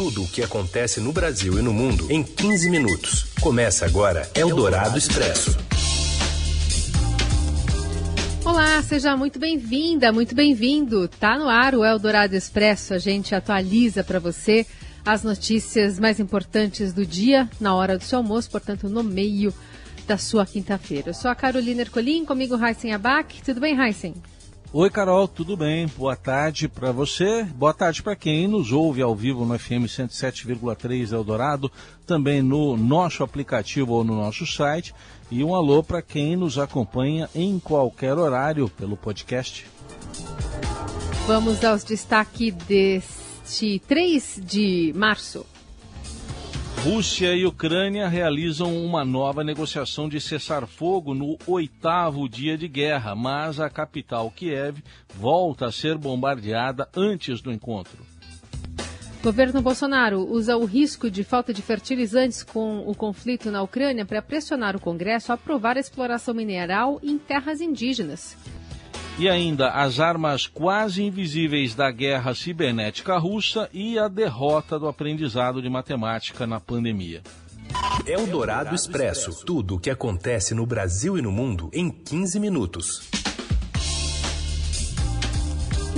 Tudo o que acontece no Brasil e no mundo em 15 minutos. Começa agora Eldorado Expresso. Olá, seja muito bem-vinda, muito bem-vindo. Tá no ar o Eldorado Expresso. A gente atualiza para você as notícias mais importantes do dia na hora do seu almoço, portanto, no meio da sua quinta-feira. Eu sou a Carolina Ercolim, comigo Heisen Abac. Tudo bem, Heisen? Oi, Carol, tudo bem? Boa tarde para você. Boa tarde para quem nos ouve ao vivo no FM 107,3 Eldorado, também no nosso aplicativo ou no nosso site. E um alô para quem nos acompanha em qualquer horário pelo podcast. Vamos aos destaques deste 3 de março. Rússia e Ucrânia realizam uma nova negociação de cessar-fogo no oitavo dia de guerra, mas a capital Kiev volta a ser bombardeada antes do encontro. Governo Bolsonaro usa o risco de falta de fertilizantes com o conflito na Ucrânia para pressionar o Congresso a aprovar a exploração mineral em terras indígenas. E ainda as armas quase invisíveis da guerra cibernética russa e a derrota do aprendizado de matemática na pandemia. É o Dourado Expresso. Tudo o que acontece no Brasil e no mundo em 15 minutos.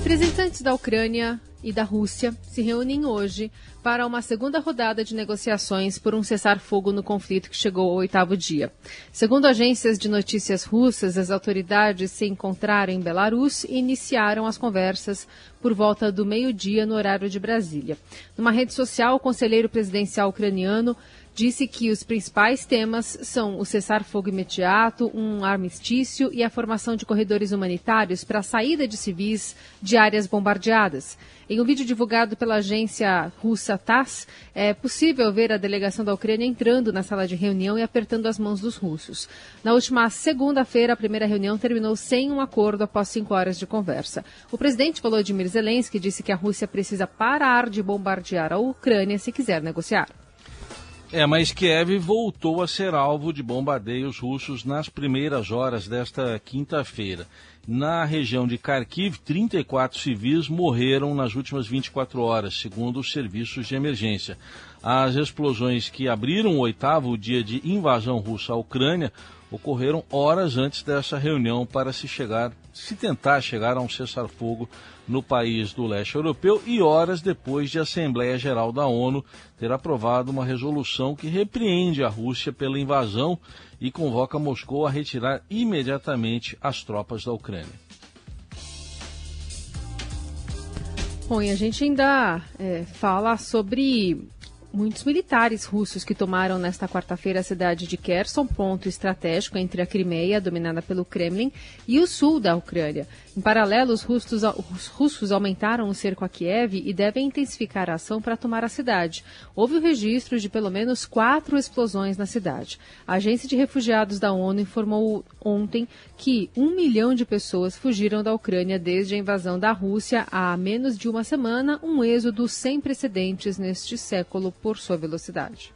Representantes da Ucrânia e da Rússia se reúnem hoje para uma segunda rodada de negociações por um cessar-fogo no conflito que chegou ao oitavo dia. Segundo agências de notícias russas, as autoridades se encontraram em Belarus e iniciaram as conversas por volta do meio-dia no horário de Brasília. Numa rede social, o conselheiro presidencial ucraniano disse que os principais temas são o cessar-fogo imediato, um armistício e a formação de corredores humanitários para a saída de civis de áreas bombardeadas. Em um vídeo divulgado pela agência russa TASS, é possível ver a delegação da Ucrânia entrando na sala de reunião e apertando as mãos dos russos. Na última segunda-feira, a primeira reunião terminou sem um acordo após cinco horas de conversa. O presidente Volodymyr Zelensky disse que a Rússia precisa parar de bombardear a Ucrânia se quiser negociar. É, mas Kiev voltou a ser alvo de bombardeios russos nas primeiras horas desta quinta-feira. Na região de Kharkiv, 34 civis morreram nas últimas 24 horas, segundo os serviços de emergência. As explosões que abriram o oitavo dia de invasão russa à Ucrânia ocorreram horas antes dessa reunião para se chegar, se tentar chegar a um cessar-fogo no país do leste europeu e horas depois de a Assembleia Geral da ONU ter aprovado uma resolução que repreende a Rússia pela invasão e convoca Moscou a retirar imediatamente as tropas da Ucrânia. Bom, e a gente ainda é, fala sobre muitos militares russos que tomaram nesta quarta-feira a cidade de Kherson, ponto estratégico entre a Crimeia, dominada pelo Kremlin, e o sul da Ucrânia. Em paralelo, os russos, os russos aumentaram o cerco a Kiev e devem intensificar a ação para tomar a cidade. Houve o registro de pelo menos quatro explosões na cidade. A Agência de Refugiados da ONU informou ontem que um milhão de pessoas fugiram da Ucrânia desde a invasão da Rússia há menos de uma semana, um êxodo sem precedentes neste século por sua velocidade.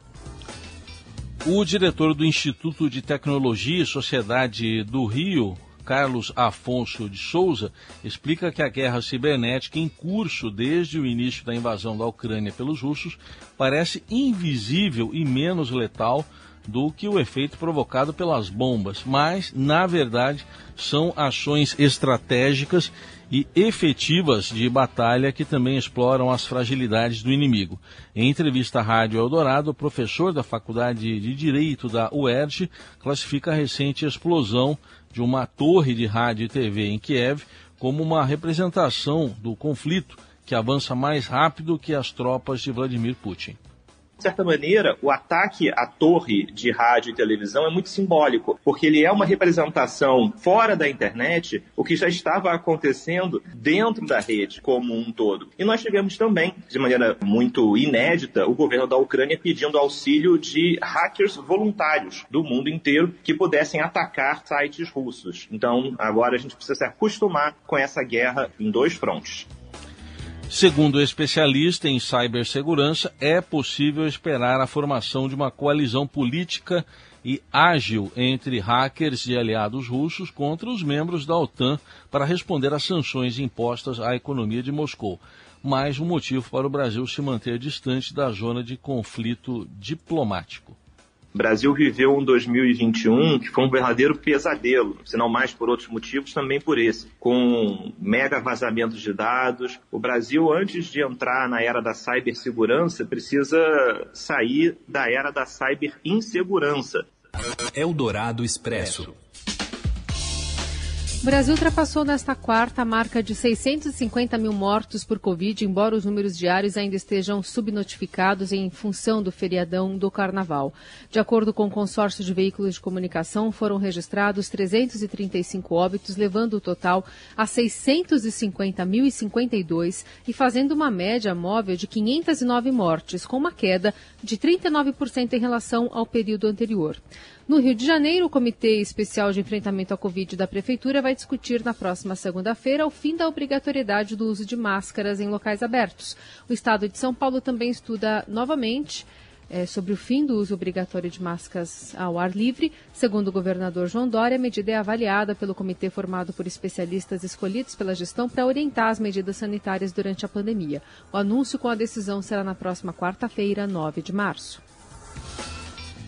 O diretor do Instituto de Tecnologia e Sociedade do Rio, Carlos Afonso de Souza, explica que a guerra cibernética em curso desde o início da invasão da Ucrânia pelos russos parece invisível e menos letal do que o efeito provocado pelas bombas, mas, na verdade, são ações estratégicas e efetivas de batalha que também exploram as fragilidades do inimigo. Em entrevista à Rádio Eldorado, o professor da Faculdade de Direito da UERJ classifica a recente explosão de uma torre de rádio e TV em Kiev como uma representação do conflito que avança mais rápido que as tropas de Vladimir Putin. De certa maneira, o ataque à torre de rádio e televisão é muito simbólico, porque ele é uma representação fora da internet, o que já estava acontecendo dentro da rede como um todo. E nós tivemos também, de maneira muito inédita, o governo da Ucrânia pedindo auxílio de hackers voluntários do mundo inteiro que pudessem atacar sites russos. Então, agora a gente precisa se acostumar com essa guerra em dois frontes. Segundo o especialista em cibersegurança, é possível esperar a formação de uma coalizão política e ágil entre hackers e aliados russos contra os membros da OTAN para responder às sanções impostas à economia de Moscou. mais um motivo para o Brasil se manter distante da zona de conflito diplomático. O Brasil viveu um 2021 que foi um verdadeiro pesadelo, se não mais por outros motivos, também por esse, com mega vazamentos de dados. O Brasil, antes de entrar na era da cibersegurança, precisa sair da era da cyberinsegurança. Eldorado Expresso. O Brasil ultrapassou nesta quarta a marca de 650 mil mortos por Covid, embora os números diários ainda estejam subnotificados em função do feriadão do Carnaval. De acordo com o consórcio de veículos de comunicação, foram registrados 335 óbitos, levando o total a 650.052 e fazendo uma média móvel de 509 mortes, com uma queda de 39% em relação ao período anterior. No Rio de Janeiro, o Comitê Especial de Enfrentamento à Covid da Prefeitura vai discutir na próxima segunda-feira o fim da obrigatoriedade do uso de máscaras em locais abertos. O Estado de São Paulo também estuda novamente é, sobre o fim do uso obrigatório de máscaras ao ar livre. Segundo o governador João Dória, a medida é avaliada pelo comitê formado por especialistas escolhidos pela gestão para orientar as medidas sanitárias durante a pandemia. O anúncio com a decisão será na próxima quarta-feira, 9 de março.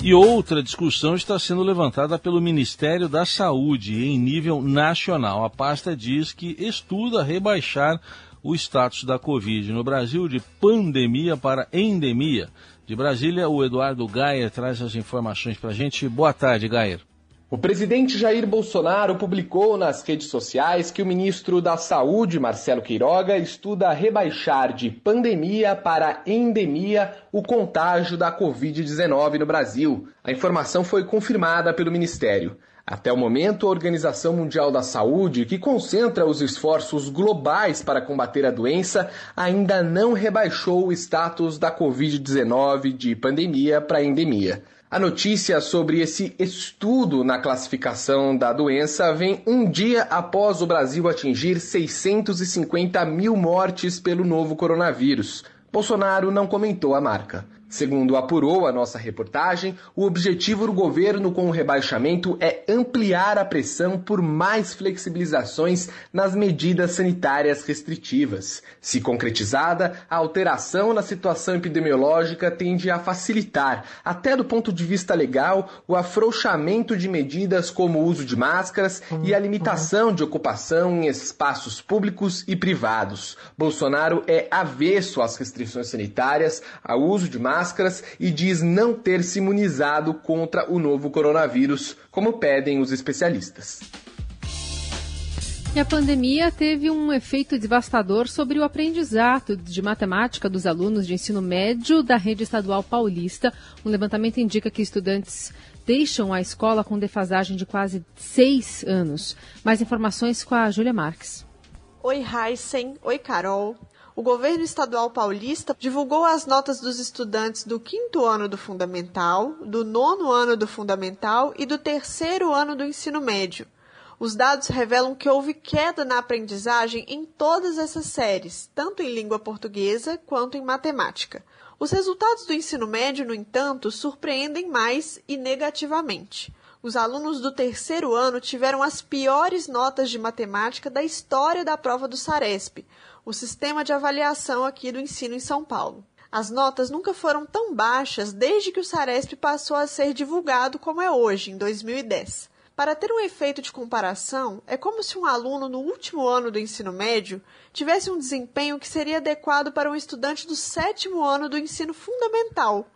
E outra discussão está sendo levantada pelo Ministério da Saúde em nível nacional. A pasta diz que estuda rebaixar o status da Covid no Brasil de pandemia para endemia. De Brasília, o Eduardo Gaia traz as informações para a gente. Boa tarde, Gaia. O presidente Jair Bolsonaro publicou nas redes sociais que o ministro da Saúde, Marcelo Queiroga, estuda rebaixar de pandemia para endemia o contágio da Covid-19 no Brasil. A informação foi confirmada pelo ministério. Até o momento, a Organização Mundial da Saúde, que concentra os esforços globais para combater a doença, ainda não rebaixou o status da Covid-19 de pandemia para endemia. A notícia sobre esse estudo na classificação da doença vem um dia após o Brasil atingir 650 mil mortes pelo novo coronavírus. Bolsonaro não comentou a marca. Segundo apurou a nossa reportagem, o objetivo do governo com o rebaixamento é ampliar a pressão por mais flexibilizações nas medidas sanitárias restritivas. Se concretizada, a alteração na situação epidemiológica tende a facilitar, até do ponto de vista legal, o afrouxamento de medidas como o uso de máscaras e a limitação de ocupação em espaços públicos e privados. Bolsonaro é avesso às restrições sanitárias, ao uso de máscaras máscaras e diz não ter se imunizado contra o novo coronavírus, como pedem os especialistas. E a pandemia teve um efeito devastador sobre o aprendizado de matemática dos alunos de ensino médio da rede estadual paulista. Um levantamento indica que estudantes deixam a escola com defasagem de quase seis anos. Mais informações com a Júlia Marques. Oi, Heisen. Oi, Carol o governo estadual paulista divulgou as notas dos estudantes do quinto ano do fundamental, do nono ano do fundamental e do terceiro ano do ensino médio. Os dados revelam que houve queda na aprendizagem em todas essas séries, tanto em língua portuguesa quanto em matemática. Os resultados do ensino médio, no entanto, surpreendem mais e negativamente. Os alunos do terceiro ano tiveram as piores notas de matemática da história da prova do SARESP, o sistema de avaliação aqui do ensino em São Paulo. As notas nunca foram tão baixas desde que o SARESP passou a ser divulgado como é hoje, em 2010. Para ter um efeito de comparação, é como se um aluno no último ano do ensino médio tivesse um desempenho que seria adequado para um estudante do sétimo ano do ensino fundamental.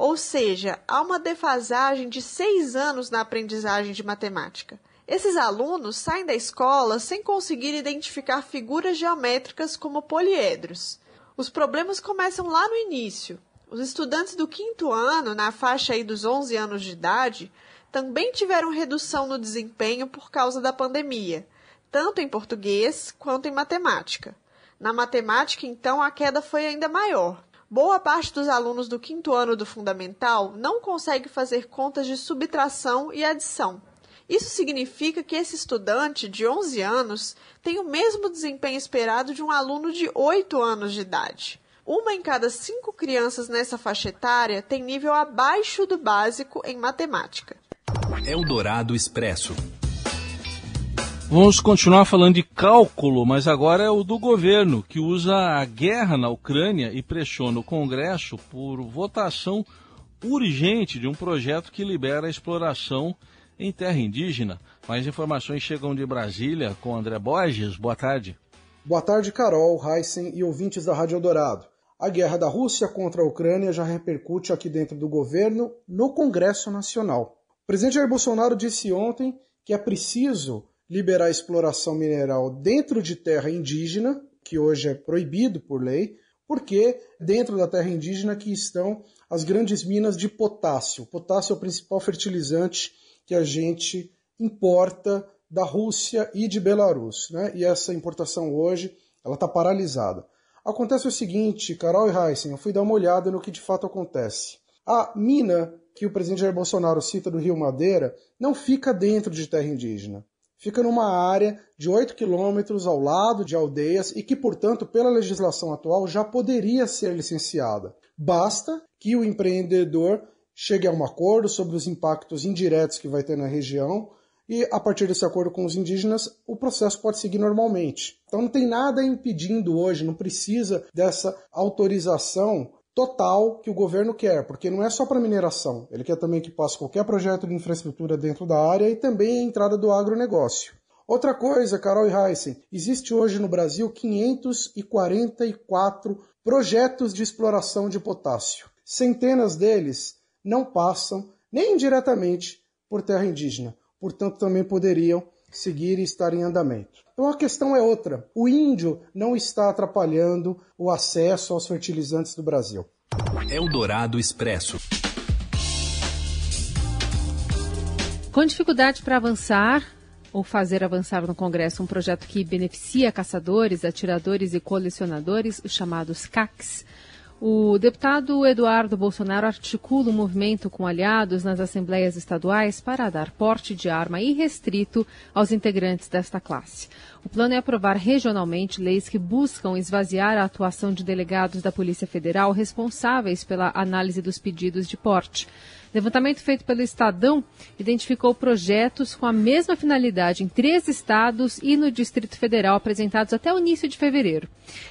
Ou seja, há uma defasagem de seis anos na aprendizagem de matemática. Esses alunos saem da escola sem conseguir identificar figuras geométricas como poliedros. Os problemas começam lá no início. Os estudantes do quinto ano, na faixa aí dos 11 anos de idade, também tiveram redução no desempenho por causa da pandemia, tanto em português quanto em matemática. Na matemática, então, a queda foi ainda maior. Boa parte dos alunos do quinto ano do fundamental não consegue fazer contas de subtração e adição. Isso significa que esse estudante de 11 anos tem o mesmo desempenho esperado de um aluno de 8 anos de idade. Uma em cada cinco crianças nessa faixa etária tem nível abaixo do básico em matemática. Eldorado Expresso. Vamos continuar falando de cálculo, mas agora é o do governo, que usa a guerra na Ucrânia e pressiona o Congresso por votação urgente de um projeto que libera a exploração em terra indígena. Mais informações chegam de Brasília com André Borges. Boa tarde. Boa tarde, Carol, Heisen e ouvintes da Rádio Eldorado. A guerra da Rússia contra a Ucrânia já repercute aqui dentro do governo no Congresso Nacional. O presidente Jair Bolsonaro disse ontem que é preciso liberar a exploração mineral dentro de terra indígena, que hoje é proibido por lei, porque dentro da terra indígena que estão as grandes minas de potássio. Potássio é o principal fertilizante que a gente importa da Rússia e de Belarus, né? E essa importação hoje ela está paralisada. Acontece o seguinte, Carol e Heisen, eu fui dar uma olhada no que de fato acontece. A mina que o presidente Jair Bolsonaro cita do Rio Madeira não fica dentro de terra indígena fica numa área de 8 quilômetros ao lado de aldeias e que, portanto, pela legislação atual, já poderia ser licenciada. Basta que o empreendedor chegue a um acordo sobre os impactos indiretos que vai ter na região e, a partir desse acordo com os indígenas, o processo pode seguir normalmente. Então, não tem nada impedindo hoje, não precisa dessa autorização total que o governo quer, porque não é só para mineração, ele quer também que passe qualquer projeto de infraestrutura dentro da área e também a entrada do agronegócio. Outra coisa, Carol e Heisen, existe hoje no Brasil 544 projetos de exploração de potássio. Centenas deles não passam nem indiretamente por terra indígena, portanto também poderiam seguir e estar em andamento. Então a questão é outra. O índio não está atrapalhando o acesso aos fertilizantes do Brasil. Eldorado Expresso. Com dificuldade para avançar ou fazer avançar no Congresso um projeto que beneficia caçadores, atiradores e colecionadores, os chamados CACs, o deputado Eduardo Bolsonaro articula o um movimento com aliados nas assembleias estaduais para dar porte de arma irrestrito aos integrantes desta classe. O plano é aprovar regionalmente leis que buscam esvaziar a atuação de delegados da Polícia Federal responsáveis pela análise dos pedidos de porte. Levantamento feito pelo Estadão identificou projetos com a mesma finalidade em três estados e no Distrito Federal apresentados até o início de fevereiro.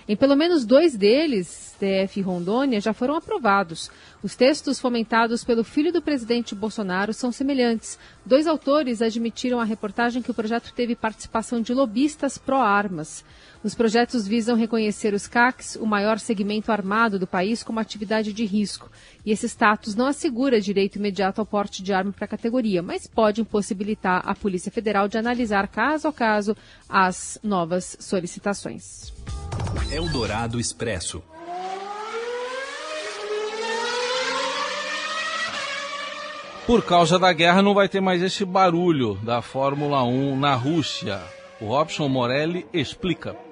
Em pelo menos dois deles, DF e Rondônia, já foram aprovados. Os textos fomentados pelo filho do presidente Bolsonaro são semelhantes. Dois autores admitiram à reportagem que o projeto teve participação de lobistas pró-armas. Os projetos visam reconhecer os CACs, o maior segmento armado do país, como atividade de risco. E esse status não assegura direito imediato ao porte de arma para a categoria, mas pode impossibilitar a Polícia Federal de analisar caso a caso as novas solicitações. Eldorado Expresso. Por causa da guerra, não vai ter mais esse barulho da Fórmula 1 na Rússia. O Robson Morelli explica.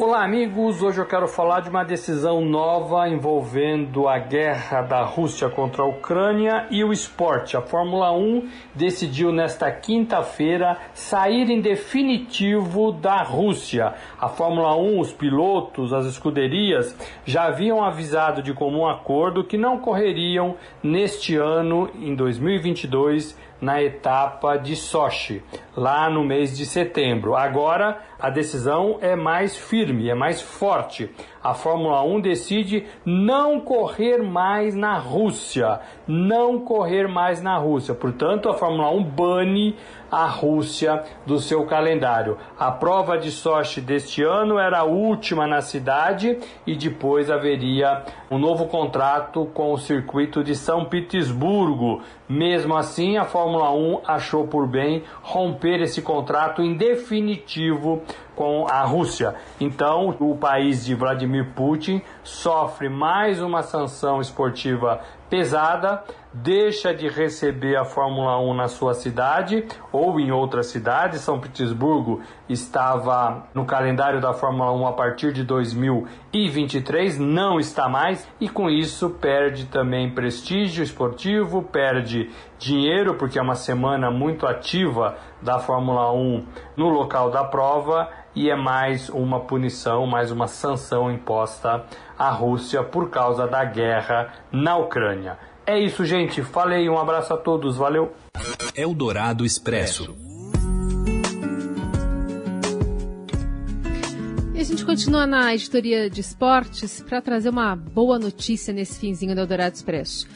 Olá, amigos. Hoje eu quero falar de uma decisão nova envolvendo a guerra da Rússia contra a Ucrânia e o esporte. A Fórmula 1 decidiu nesta quinta-feira sair em definitivo da Rússia. A Fórmula 1, os pilotos, as escuderias já haviam avisado de comum acordo que não correriam neste ano, em 2022, na etapa de Sochi, lá no mês de setembro. Agora a decisão é mais firme, é mais forte. A Fórmula 1 decide não correr mais na Rússia, não correr mais na Rússia. Portanto, a Fórmula 1 bane a Rússia do seu calendário. A prova de Sochi deste ano era a última na cidade e depois haveria um novo contrato com o circuito de São Petersburgo. Mesmo assim, a Fórmula 1 achou por bem romper esse contrato em definitivo com a Rússia. Então, o país de Vladimir Putin sofre mais uma sanção esportiva pesada, deixa de receber a Fórmula 1 na sua cidade ou em outra cidade. São Petersburgo estava no calendário da Fórmula 1 a partir de 2023, não está mais e com isso perde também prestígio esportivo, perde dinheiro porque é uma semana muito ativa da Fórmula 1 no local da prova e é mais uma punição, mais uma sanção imposta à Rússia por causa da guerra na Ucrânia. É isso, gente. Falei, um abraço a todos, valeu. Eldorado Expresso. continua na editoria de esportes para trazer uma boa notícia nesse finzinho do Eldorado Expresso.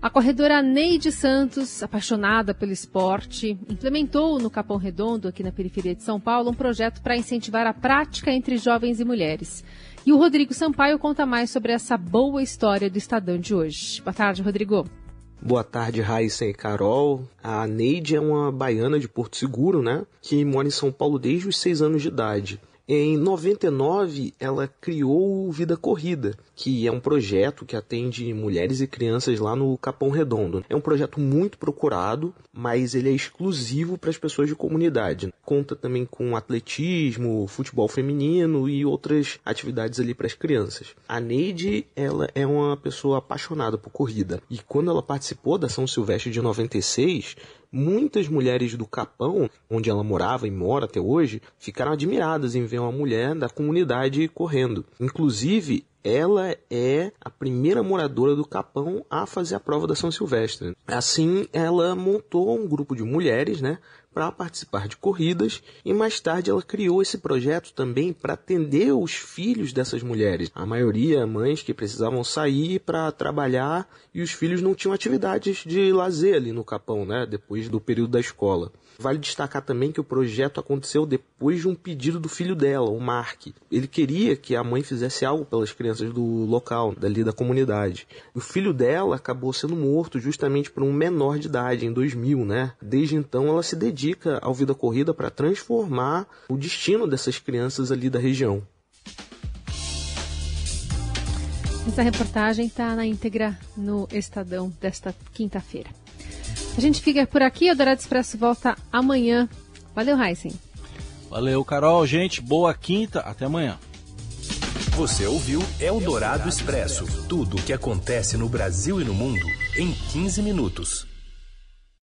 A corredora Neide Santos, apaixonada pelo esporte, implementou no Capão Redondo, aqui na periferia de São Paulo, um projeto para incentivar a prática entre jovens e mulheres. E o Rodrigo Sampaio conta mais sobre essa boa história do Estadão de hoje. Boa tarde, Rodrigo. Boa tarde, Raíssa e Carol. A Neide é uma baiana de Porto Seguro, né? Que mora em São Paulo desde os seis anos de idade. Em 99, ela criou o Vida Corrida, que é um projeto que atende mulheres e crianças lá no Capão Redondo. É um projeto muito procurado, mas ele é exclusivo para as pessoas de comunidade. Conta também com atletismo, futebol feminino e outras atividades ali para as crianças. A Neide, ela é uma pessoa apaixonada por corrida. E quando ela participou da São Silvestre de 96, Muitas mulheres do Capão, onde ela morava e mora até hoje, ficaram admiradas em ver uma mulher da comunidade correndo. Inclusive, ela é a primeira moradora do Capão a fazer a prova da São Silvestre. Assim, ela montou um grupo de mulheres, né, para participar de corridas e mais tarde ela criou esse projeto também para atender os filhos dessas mulheres. A maioria mães que precisavam sair para trabalhar e os filhos não tinham atividades de lazer ali no Capão, né, depois do período da escola. Vale destacar também que o projeto aconteceu depois de um pedido do filho dela, o Mark. Ele queria que a mãe fizesse algo pelas crianças do local, dali da comunidade. O filho dela acabou sendo morto justamente por um menor de idade, em 2000, né? Desde então ela se dedica ao Vida Corrida para transformar o destino dessas crianças ali da região. Essa reportagem está na íntegra no Estadão desta quinta-feira. A gente fica por aqui, o Dourado Expresso volta amanhã. Valeu, Heisen. Valeu, Carol. Gente, boa quinta. Até amanhã. Você ouviu Eldorado Expresso tudo o que acontece no Brasil e no mundo em 15 minutos.